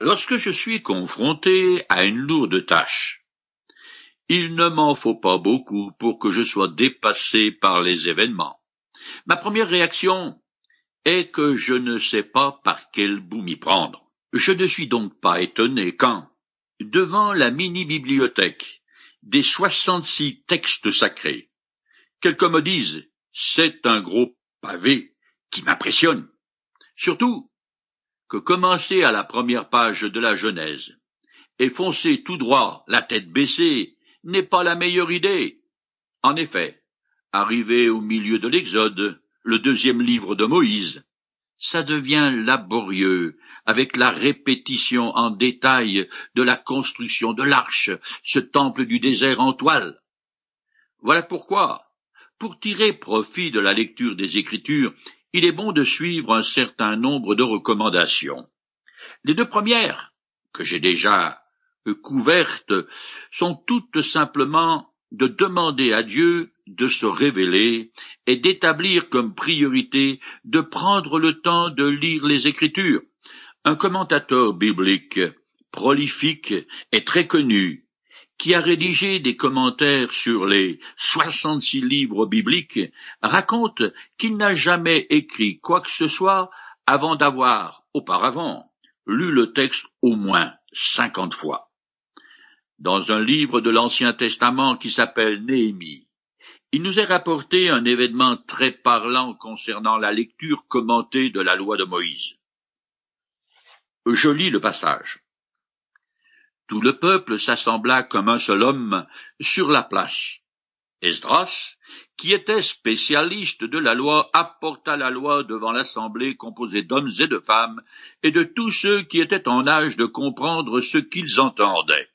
Lorsque je suis confronté à une lourde tâche, il ne m'en faut pas beaucoup pour que je sois dépassé par les événements. Ma première réaction est que je ne sais pas par quel bout m'y prendre. Je ne suis donc pas étonné quand, devant la mini-bibliothèque des soixante-six textes sacrés, quelqu'un me dise c'est un gros pavé qui m'impressionne. Surtout que commencer à la première page de la Genèse et foncer tout droit, la tête baissée, n'est pas la meilleure idée. En effet, arrivé au milieu de l'Exode, le deuxième livre de Moïse, ça devient laborieux avec la répétition en détail de la construction de l'arche, ce temple du désert en toile. Voilà pourquoi, pour tirer profit de la lecture des Écritures, il est bon de suivre un certain nombre de recommandations. Les deux premières, que j'ai déjà couvertes, sont toutes simplement de demander à Dieu de se révéler et d'établir comme priorité de prendre le temps de lire les Écritures. Un commentateur biblique prolifique et très connu, qui a rédigé des commentaires sur les soixante-six livres bibliques, raconte qu'il n'a jamais écrit quoi que ce soit avant d'avoir, auparavant, lu le texte au moins cinquante fois. Dans un livre de l'Ancien Testament qui s'appelle Néhémie, il nous est rapporté un événement très parlant concernant la lecture commentée de la loi de Moïse. Je lis le passage. Tout le peuple s'assembla comme un seul homme sur la place. Esdras, qui était spécialiste de la loi, apporta la loi devant l'assemblée composée d'hommes et de femmes, et de tous ceux qui étaient en âge de comprendre ce qu'ils entendaient.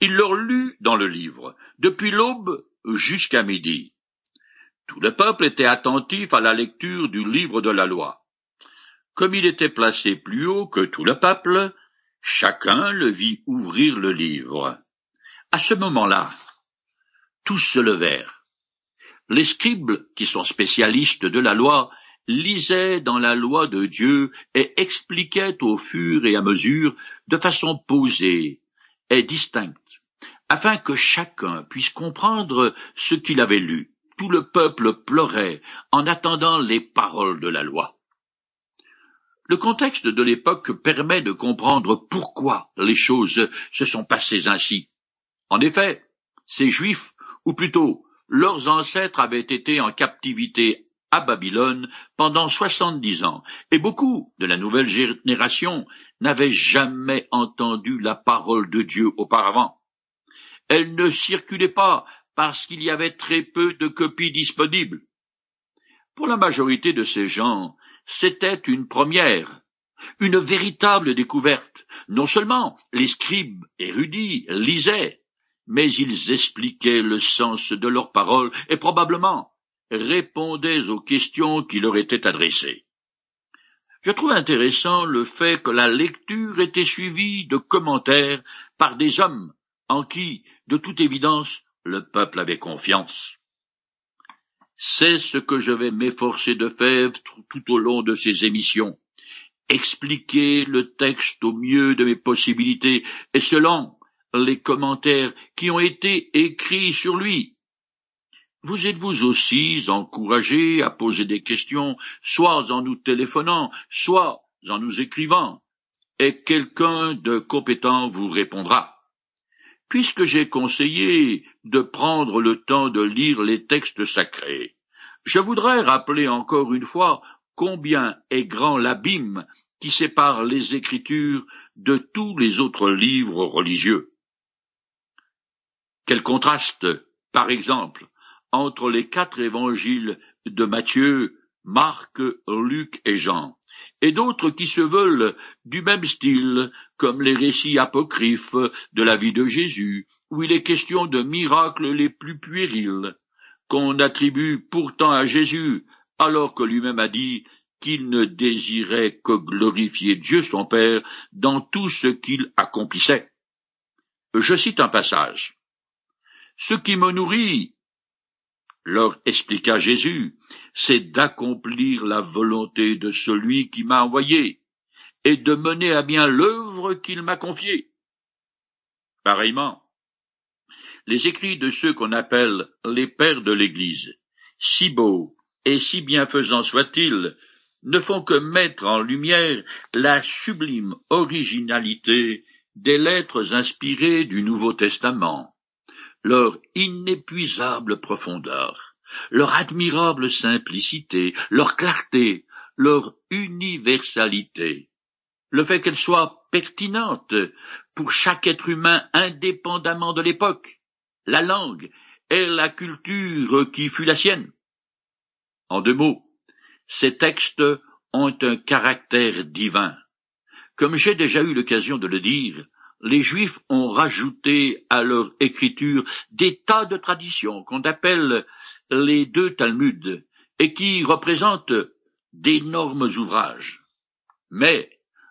Il leur lut dans le livre, depuis l'aube jusqu'à midi. Tout le peuple était attentif à la lecture du livre de la loi. Comme il était placé plus haut que tout le peuple, chacun le vit ouvrir le livre. À ce moment-là, tous se levèrent. Les scribes, qui sont spécialistes de la loi, lisaient dans la loi de Dieu et expliquaient au fur et à mesure, de façon posée et distincte, afin que chacun puisse comprendre ce qu'il avait lu. Tout le peuple pleurait en attendant les paroles de la loi. Le contexte de l'époque permet de comprendre pourquoi les choses se sont passées ainsi. En effet, ces Juifs, ou plutôt leurs ancêtres avaient été en captivité à Babylone pendant soixante-dix ans, et beaucoup de la nouvelle génération n'avaient jamais entendu la parole de Dieu auparavant. Elle ne circulait pas parce qu'il y avait très peu de copies disponibles. Pour la majorité de ces gens, c'était une première, une véritable découverte. Non seulement les scribes érudits lisaient, mais ils expliquaient le sens de leurs paroles et probablement répondaient aux questions qui leur étaient adressées. Je trouve intéressant le fait que la lecture était suivie de commentaires par des hommes en qui, de toute évidence, le peuple avait confiance. C'est ce que je vais m'efforcer de faire tout au long de ces émissions. Expliquer le texte au mieux de mes possibilités et selon les commentaires qui ont été écrits sur lui. Vous êtes-vous aussi encouragé à poser des questions, soit en nous téléphonant, soit en nous écrivant, et quelqu'un de compétent vous répondra. Puisque j'ai conseillé de prendre le temps de lire les textes sacrés, je voudrais rappeler encore une fois combien est grand l'abîme qui sépare les Écritures de tous les autres livres religieux. Quel contraste, par exemple, entre les quatre évangiles de Matthieu, Marc, Luc et Jean, et d'autres qui se veulent du même style, comme les récits apocryphes de la vie de Jésus, où il est question de miracles les plus puérils, qu'on attribue pourtant à Jésus, alors que lui-même a dit qu'il ne désirait que glorifier Dieu son Père dans tout ce qu'il accomplissait. Je cite un passage. Ce qui me nourrit leur expliqua Jésus, c'est d'accomplir la volonté de celui qui m'a envoyé, et de mener à bien l'œuvre qu'il m'a confiée. Pareillement, les écrits de ceux qu'on appelle les pères de l'Église, si beaux et si bienfaisants soient-ils, ne font que mettre en lumière la sublime originalité des lettres inspirées du Nouveau Testament, leur inépuisable profondeur, leur admirable simplicité, leur clarté, leur universalité, le fait qu'elles soient pertinentes pour chaque être humain indépendamment de l'époque, la langue et la culture qui fut la sienne. En deux mots, ces textes ont un caractère divin. Comme j'ai déjà eu l'occasion de le dire, les Juifs ont rajouté à leur écriture des tas de traditions qu'on appelle les deux Talmuds et qui représentent d'énormes ouvrages. Mais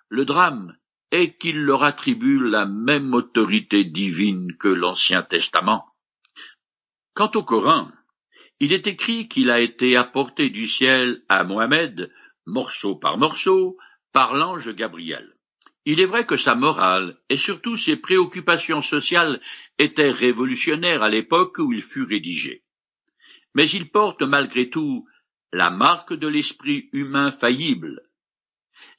le drame est qu'il leur attribue la même autorité divine que l'Ancien Testament. Quant au Coran, il est écrit qu'il a été apporté du ciel à Mohammed, morceau par morceau, par l'ange Gabriel. Il est vrai que sa morale et surtout ses préoccupations sociales étaient révolutionnaires à l'époque où il fut rédigé. Mais il porte malgré tout la marque de l'esprit humain faillible.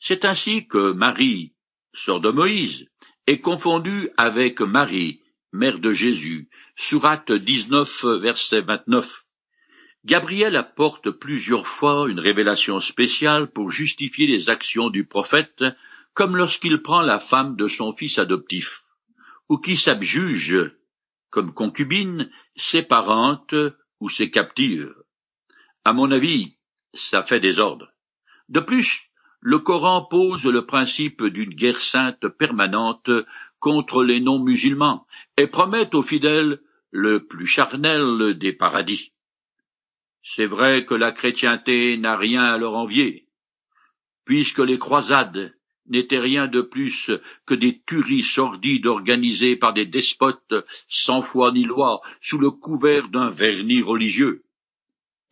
C'est ainsi que Marie, sœur de Moïse, est confondue avec Marie, mère de Jésus, sourate 19, verset 29. Gabriel apporte plusieurs fois une révélation spéciale pour justifier les actions du prophète, comme lorsqu'il prend la femme de son fils adoptif, ou qui s'abjuge, comme concubine, ses parentes ou ses captives. À mon avis, ça fait désordre. De plus, le Coran pose le principe d'une guerre sainte permanente contre les non-musulmans et promet aux fidèles le plus charnel des paradis. C'est vrai que la chrétienté n'a rien à leur envier, puisque les croisades n'étaient rien de plus que des tueries sordides organisées par des despotes sans foi ni loi sous le couvert d'un vernis religieux,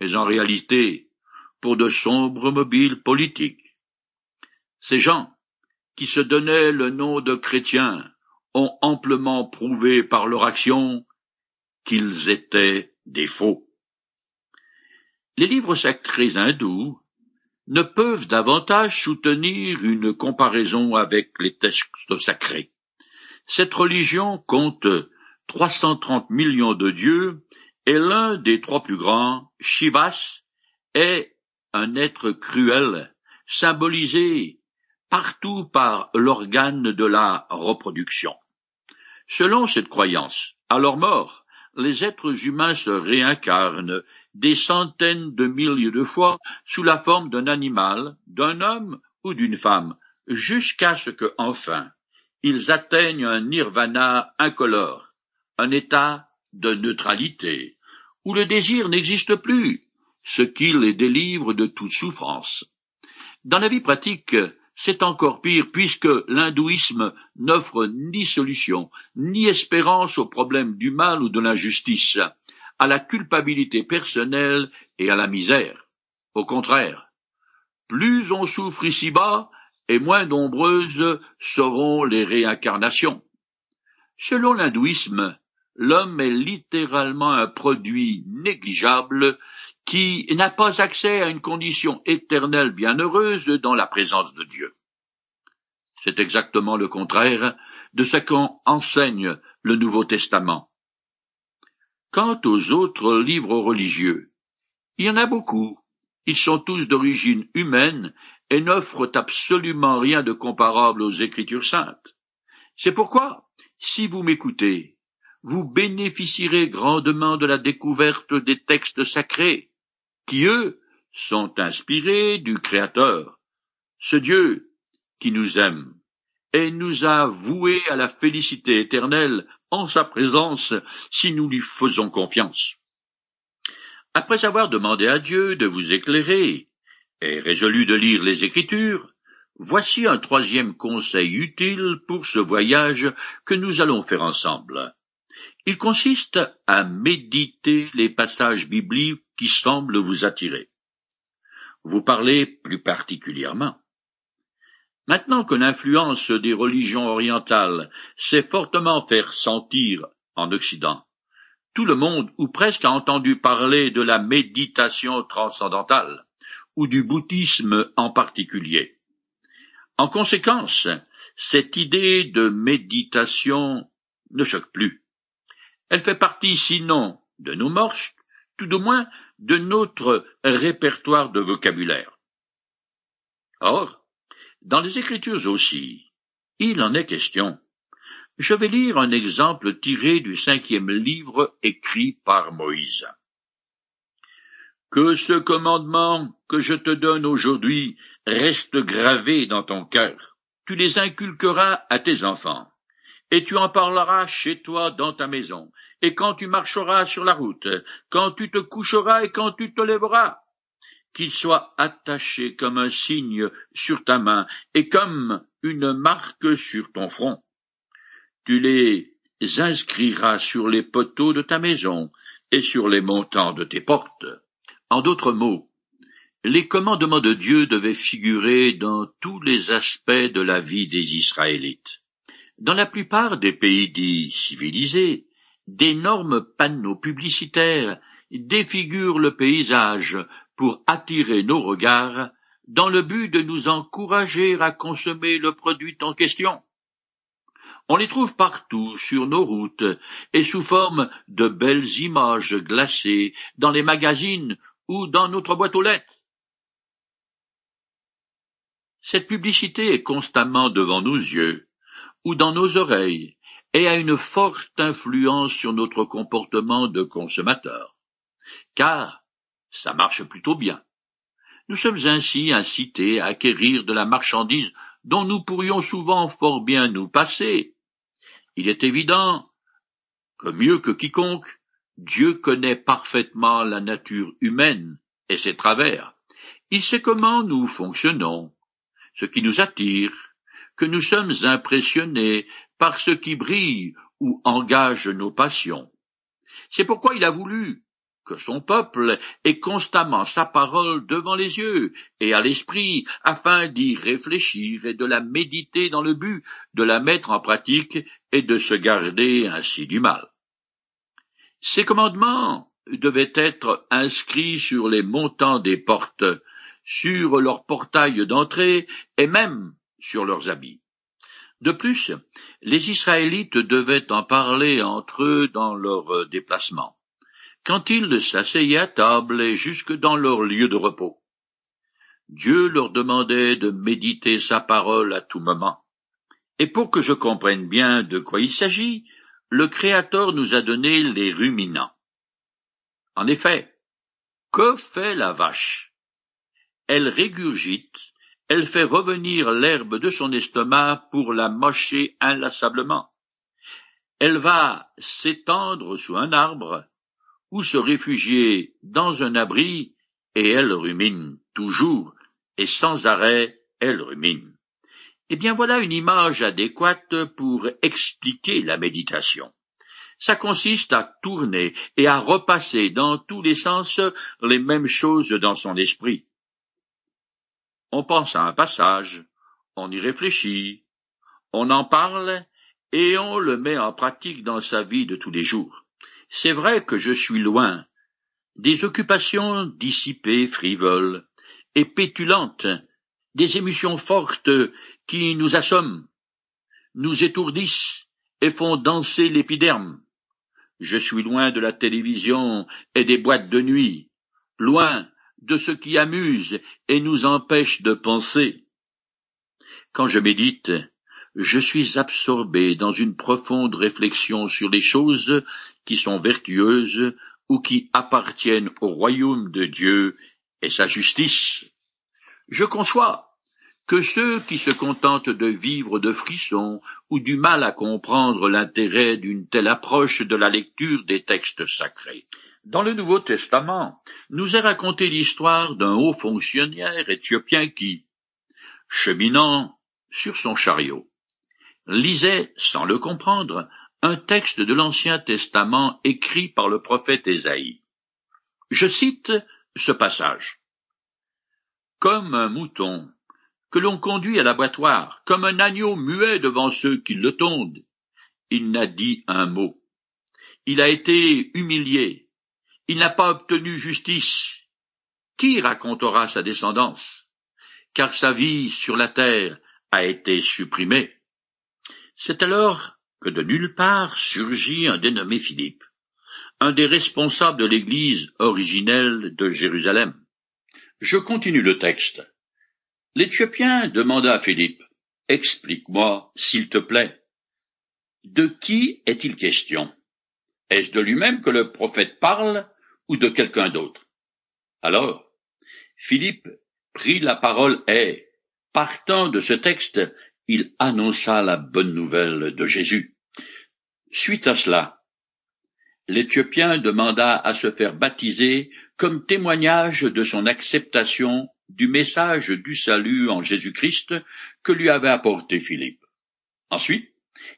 mais en réalité pour de sombres mobiles politiques. Ces gens, qui se donnaient le nom de chrétiens, ont amplement prouvé par leur action qu'ils étaient des faux. Les livres sacrés hindous ne peuvent davantage soutenir une comparaison avec les textes sacrés. Cette religion compte 330 millions de dieux et l'un des trois plus grands, Shivas, est un être cruel, symbolisé partout par l'organe de la reproduction. Selon cette croyance, à leur mort, les êtres humains se réincarnent des centaines de milliers de fois sous la forme d'un animal, d'un homme ou d'une femme, jusqu'à ce que, enfin, ils atteignent un nirvana incolore, un état de neutralité, où le désir n'existe plus, ce qui les délivre de toute souffrance. Dans la vie pratique, c'est encore pire puisque l'hindouisme n'offre ni solution, ni espérance aux problèmes du mal ou de l'injustice, à la culpabilité personnelle et à la misère. Au contraire, plus on souffre ici-bas, et moins nombreuses seront les réincarnations. Selon l'hindouisme, l'homme est littéralement un produit négligeable qui n'a pas accès à une condition éternelle bienheureuse dans la présence de Dieu. C'est exactement le contraire de ce qu'en enseigne le Nouveau Testament. Quant aux autres livres religieux, il y en a beaucoup. Ils sont tous d'origine humaine et n'offrent absolument rien de comparable aux Écritures saintes. C'est pourquoi, si vous m'écoutez, vous bénéficierez grandement de la découverte des textes sacrés, qui, eux, sont inspirés du Créateur, ce Dieu qui nous aime et nous a voués à la félicité éternelle en sa présence si nous lui faisons confiance. Après avoir demandé à Dieu de vous éclairer et résolu de lire les Écritures, voici un troisième conseil utile pour ce voyage que nous allons faire ensemble. Il consiste à méditer les passages bibliques qui semblent vous attirer. Vous parlez plus particulièrement. Maintenant que l'influence des religions orientales s'est fortement fait sentir en Occident, tout le monde ou presque a entendu parler de la méditation transcendantale, ou du bouddhisme en particulier. En conséquence, cette idée de méditation ne choque plus. Elle fait partie, sinon de nos morses, tout au moins de notre répertoire de vocabulaire. Or, dans les Écritures aussi, il en est question. Je vais lire un exemple tiré du cinquième livre écrit par Moïse. Que ce commandement que je te donne aujourd'hui reste gravé dans ton cœur. Tu les inculqueras à tes enfants, et tu en parleras chez toi dans ta maison, et quand tu marcheras sur la route, quand tu te coucheras et quand tu te lèveras, qu'ils soient attachés comme un signe sur ta main et comme une marque sur ton front tu les inscriras sur les poteaux de ta maison et sur les montants de tes portes. En d'autres mots, les commandements de Dieu devaient figurer dans tous les aspects de la vie des Israélites. Dans la plupart des pays dits civilisés, d'énormes panneaux publicitaires défigurent le paysage pour attirer nos regards dans le but de nous encourager à consommer le produit en question. On les trouve partout sur nos routes et sous forme de belles images glacées dans les magazines ou dans notre boîte aux lettres. Cette publicité est constamment devant nos yeux ou dans nos oreilles et a une forte influence sur notre comportement de consommateur. Car ça marche plutôt bien. Nous sommes ainsi incités à acquérir de la marchandise dont nous pourrions souvent fort bien nous passer, il est évident que mieux que quiconque, Dieu connaît parfaitement la nature humaine et ses travers. Il sait comment nous fonctionnons, ce qui nous attire, que nous sommes impressionnés par ce qui brille ou engage nos passions. C'est pourquoi il a voulu que son peuple ait constamment sa parole devant les yeux et à l'esprit, afin d'y réfléchir et de la méditer dans le but de la mettre en pratique et de se garder ainsi du mal. Ces commandements devaient être inscrits sur les montants des portes, sur leurs portails d'entrée et même sur leurs habits. De plus, les Israélites devaient en parler entre eux dans leurs déplacements quand ils s'asseyaient à table et jusque dans leur lieu de repos. Dieu leur demandait de méditer sa parole à tout moment. Et pour que je comprenne bien de quoi il s'agit, le Créateur nous a donné les ruminants. En effet, que fait la vache? Elle régurgite, elle fait revenir l'herbe de son estomac pour la mâcher inlassablement. Elle va s'étendre sous un arbre, ou se réfugier dans un abri, et elle rumine toujours, et sans arrêt elle rumine. Eh bien voilà une image adéquate pour expliquer la méditation. Ça consiste à tourner et à repasser dans tous les sens les mêmes choses dans son esprit. On pense à un passage, on y réfléchit, on en parle et on le met en pratique dans sa vie de tous les jours. C'est vrai que je suis loin des occupations dissipées, frivoles et pétulantes, des émotions fortes qui nous assomment, nous étourdissent et font danser l'épiderme. Je suis loin de la télévision et des boîtes de nuit, loin de ce qui amuse et nous empêche de penser. Quand je médite, je suis absorbé dans une profonde réflexion sur les choses qui sont vertueuses ou qui appartiennent au royaume de Dieu et sa justice. Je conçois que ceux qui se contentent de vivre de frissons ou du mal à comprendre l'intérêt d'une telle approche de la lecture des textes sacrés. Dans le Nouveau Testament, nous est raconté l'histoire d'un haut fonctionnaire éthiopien qui, cheminant sur son chariot, lisait, sans le comprendre, un texte de l'Ancien Testament écrit par le prophète Ésaïe. Je cite ce passage. Comme un mouton que l'on conduit à l'abattoir, comme un agneau muet devant ceux qui le tondent. Il n'a dit un mot. Il a été humilié. Il n'a pas obtenu justice. Qui racontera sa descendance? Car sa vie sur la terre a été supprimée. C'est alors que de nulle part surgit un dénommé Philippe, un des responsables de l'église originelle de Jérusalem. Je continue le texte. L'Éthiopien demanda à Philippe, Explique-moi, s'il te plaît. De qui est-il question? Est-ce de lui-même que le prophète parle? Ou de quelqu'un d'autre? Alors, Philippe prit la parole et, partant de ce texte, il annonça la bonne nouvelle de Jésus. Suite à cela, l'Éthiopien demanda à se faire baptiser comme témoignage de son acceptation du message du salut en Jésus-Christ que lui avait apporté Philippe. Ensuite,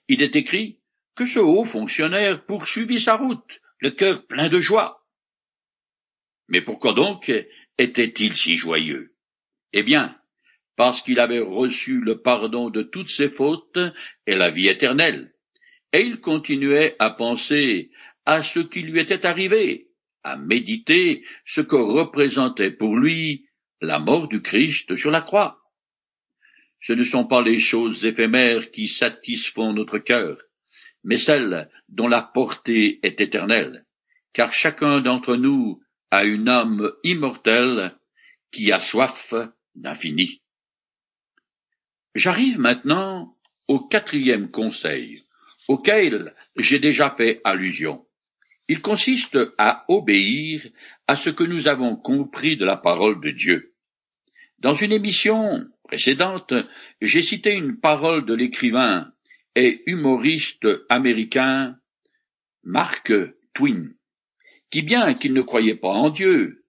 il est écrit que ce haut fonctionnaire poursuivit sa route, le cœur plein de joie. Mais pourquoi donc était-il si joyeux? Eh bien, parce qu'il avait reçu le pardon de toutes ses fautes et la vie éternelle. Et il continuait à penser à ce qui lui était arrivé, à méditer ce que représentait pour lui la mort du Christ sur la croix. Ce ne sont pas les choses éphémères qui satisfont notre cœur, mais celles dont la portée est éternelle, car chacun d'entre nous a une âme immortelle qui a soif d'infini. J'arrive maintenant au quatrième conseil, auquel j'ai déjà fait allusion. Il consiste à obéir à ce que nous avons compris de la parole de Dieu. Dans une émission précédente, j'ai cité une parole de l'écrivain et humoriste américain Mark Twain, qui bien qu'il ne croyait pas en Dieu,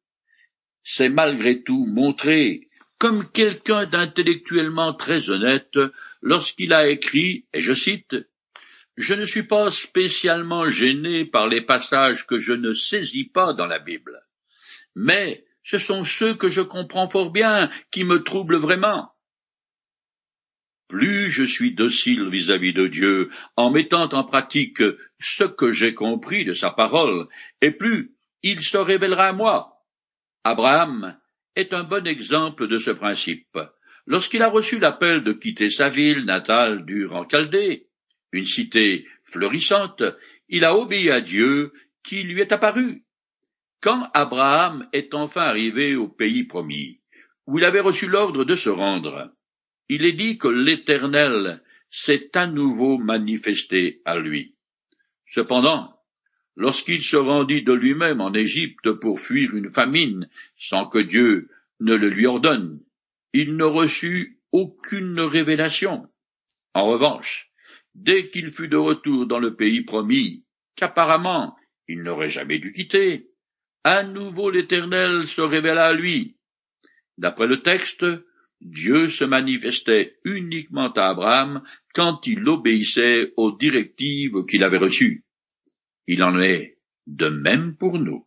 s'est malgré tout montré comme quelqu'un d'intellectuellement très honnête lorsqu'il a écrit, et je cite, Je ne suis pas spécialement gêné par les passages que je ne saisis pas dans la Bible, mais ce sont ceux que je comprends fort bien qui me troublent vraiment. Plus je suis docile vis-à-vis -vis de Dieu en mettant en pratique ce que j'ai compris de sa parole, et plus il se révélera à moi. Abraham est un bon exemple de ce principe. Lorsqu'il a reçu l'appel de quitter sa ville natale d'Ur en Chaldée, une cité florissante, il a obéi à Dieu qui lui est apparu. Quand Abraham est enfin arrivé au pays promis, où il avait reçu l'ordre de se rendre, il est dit que l'Éternel s'est à nouveau manifesté à lui. Cependant, Lorsqu'il se rendit de lui-même en Égypte pour fuir une famine, sans que Dieu ne le lui ordonne, il ne reçut aucune révélation. En revanche, dès qu'il fut de retour dans le pays promis, qu'apparemment il n'aurait jamais dû quitter, à nouveau l'Éternel se révéla à lui. D'après le texte, Dieu se manifestait uniquement à Abraham quand il obéissait aux directives qu'il avait reçues. Il en est de même pour nous.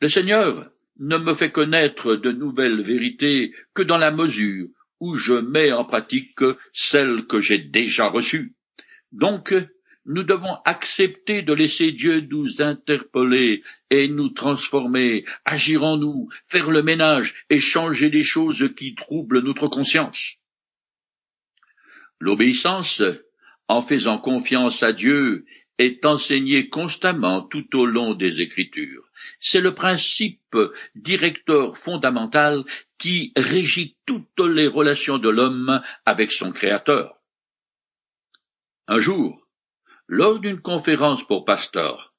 Le Seigneur ne me fait connaître de nouvelles vérités que dans la mesure où je mets en pratique celles que j'ai déjà reçues. Donc, nous devons accepter de laisser Dieu nous interpeller et nous transformer, agir en nous, faire le ménage et changer les choses qui troublent notre conscience. L'obéissance, en faisant confiance à Dieu est enseigné constamment tout au long des Écritures. C'est le principe directeur fondamental qui régit toutes les relations de l'homme avec son Créateur. Un jour, lors d'une conférence pour pasteurs,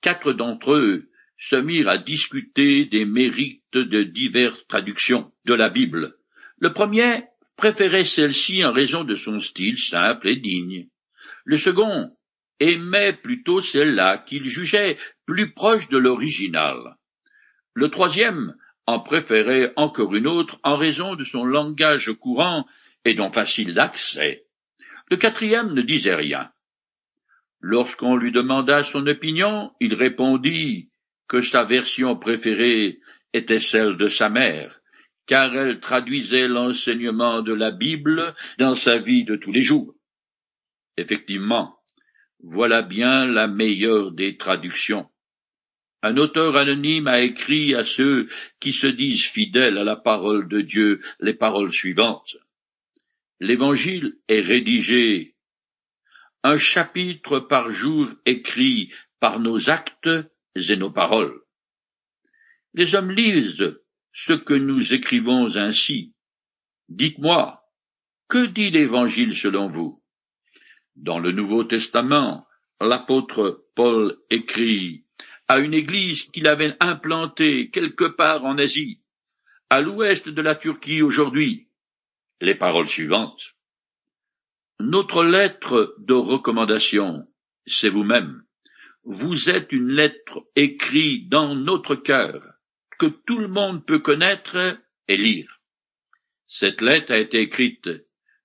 quatre d'entre eux se mirent à discuter des mérites de diverses traductions de la Bible. Le premier préférait celle-ci en raison de son style simple et digne. Le second aimait plutôt celle-là qu'il jugeait plus proche de l'original. Le troisième en préférait encore une autre en raison de son langage courant et donc facile d'accès. Le quatrième ne disait rien. Lorsqu'on lui demanda son opinion, il répondit que sa version préférée était celle de sa mère, car elle traduisait l'enseignement de la Bible dans sa vie de tous les jours. Effectivement, voilà bien la meilleure des traductions. Un auteur anonyme a écrit à ceux qui se disent fidèles à la parole de Dieu les paroles suivantes. L'évangile est rédigé un chapitre par jour écrit par nos actes et nos paroles. Les hommes lisent ce que nous écrivons ainsi. Dites-moi, que dit l'Évangile selon vous? Dans le Nouveau Testament, l'apôtre Paul écrit à une église qu'il avait implantée quelque part en Asie, à l'ouest de la Turquie aujourd'hui, les paroles suivantes. Notre lettre de recommandation, c'est vous-même. Vous êtes une lettre écrite dans notre cœur, que tout le monde peut connaître et lire. Cette lettre a été écrite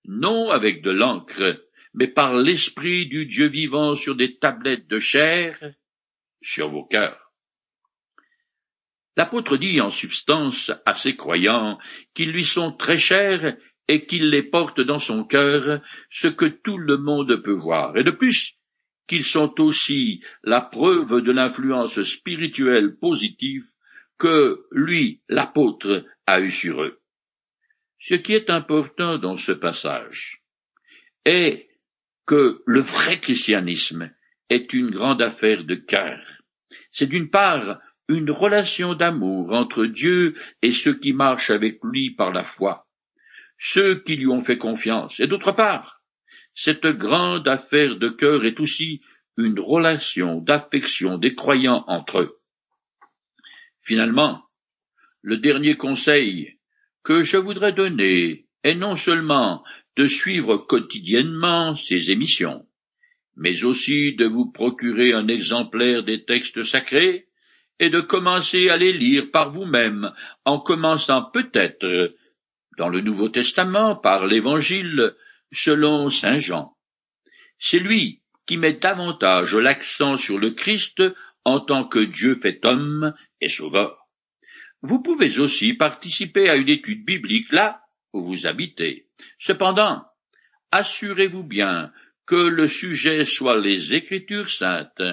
non avec de l'encre, mais par l'Esprit du Dieu vivant sur des tablettes de chair, sur vos cœurs. L'apôtre dit en substance à ses croyants qu'ils lui sont très chers et qu'il les porte dans son cœur, ce que tout le monde peut voir, et de plus qu'ils sont aussi la preuve de l'influence spirituelle positive que lui, l'apôtre, a eue sur eux. Ce qui est important dans ce passage est que le vrai christianisme est une grande affaire de cœur. C'est d'une part une relation d'amour entre Dieu et ceux qui marchent avec lui par la foi ceux qui lui ont fait confiance. Et d'autre part, cette grande affaire de cœur est aussi une relation d'affection des croyants entre eux. Finalement, le dernier conseil que je voudrais donner est non seulement de suivre quotidiennement ces émissions, mais aussi de vous procurer un exemplaire des textes sacrés et de commencer à les lire par vous-même, en commençant peut-être dans le Nouveau Testament par l'Évangile selon Saint Jean. C'est lui qui met davantage l'accent sur le Christ en tant que Dieu fait homme et sauveur. Vous pouvez aussi participer à une étude biblique là où vous habitez. Cependant, assurez-vous bien que le sujet soit les Écritures saintes,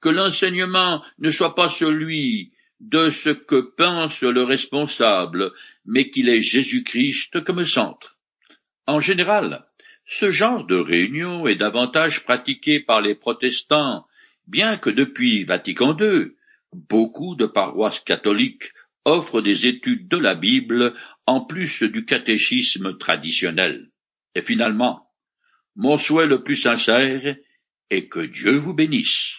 que l'enseignement ne soit pas celui de ce que pense le responsable, mais qu'il est Jésus-Christ comme centre. En général, ce genre de réunion est davantage pratiqué par les protestants, bien que depuis Vatican II, beaucoup de paroisses catholiques offrent des études de la Bible en plus du catéchisme traditionnel. Et finalement, mon souhait le plus sincère est que Dieu vous bénisse.